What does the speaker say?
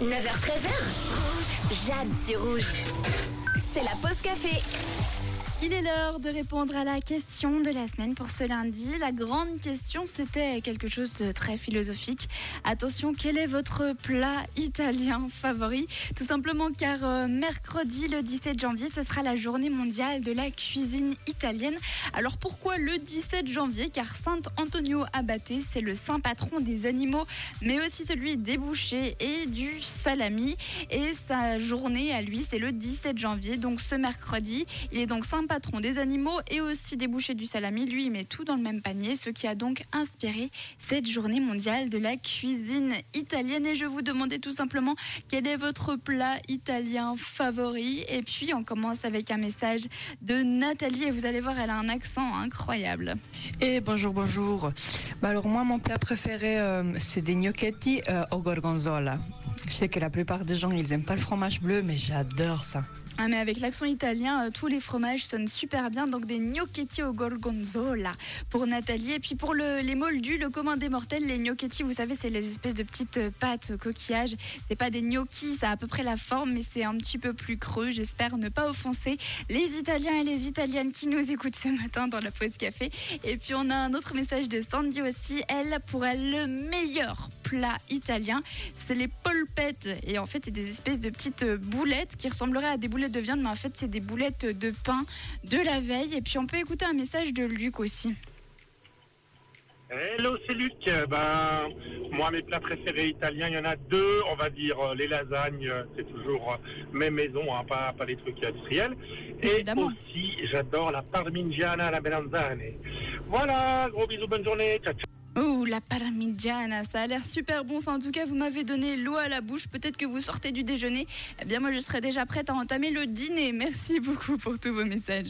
9h13h. Rouge. Jade sur rouge. C'est la pause café. Il est l'heure de répondre à la question de la semaine pour ce lundi. La grande question, c'était quelque chose de très philosophique. Attention, quel est votre plat italien favori? Tout simplement car euh, mercredi, le 17 janvier, ce sera la journée mondiale de la cuisine italienne. Alors pourquoi le 17 janvier? Car Saint Antonio Abate, c'est le saint patron des animaux, mais aussi celui des bouchers et du salami. Et sa journée à lui, c'est le 17 janvier, donc ce mercredi. Il est donc saint patron des animaux et aussi des bouchers du salami. Lui, met tout dans le même panier, ce qui a donc inspiré cette journée mondiale de la cuisine italienne. Et je vous demandais tout simplement quel est votre plat italien favori. Et puis, on commence avec un message de Nathalie. Et vous allez voir, elle a un accent incroyable. Et bonjour, bonjour. Bah alors moi, mon plat préféré, euh, c'est des gnocchetti euh, au gorgonzola. Je sais que la plupart des gens, ils aiment pas le fromage bleu, mais j'adore ça. Ah mais avec l'accent italien, euh, tous les fromages sonnent super bien. Donc des gnocchetti au gorgonzola pour Nathalie. Et puis pour le- les moldus, le commun des mortels, les gnocchetti, vous savez, c'est les espèces de petites euh, pâtes coquillages. C'est pas des gnocchis, ça a à peu près la forme, mais c'est un petit peu plus creux. J'espère ne pas offenser les Italiens et les Italiennes qui nous écoutent ce matin dans la pause café. Et puis on a un autre message de Sandy aussi. Elle, pour elle, le meilleur plat italien, c'est les Et en fait, c'est des espèces de petites euh, boulettes qui ressembleraient à des boulettes de viande, mais en fait, c'est des boulettes de pain de la veille. Et puis, on peut écouter un message de Luc aussi. Hello, c'est Luc. Ben, moi, mes plats préférés italiens, il y en a deux. On va dire euh, les lasagnes, euh, c'est toujours mes maisons, hein, pas, pas les trucs industriels. Et aussi, j'adore la parmigiana alla melanzane. Voilà, gros bisous, bonne journée. Ciao, ciao. Oh, la parmigiana, ça a l'air super bon. Ça, en tout cas, vous m'avez donné l'eau à la bouche. Peut-être que vous sortez du déjeuner. Eh bien, moi, je serais déjà prête à entamer le dîner. Merci beaucoup pour tous vos messages.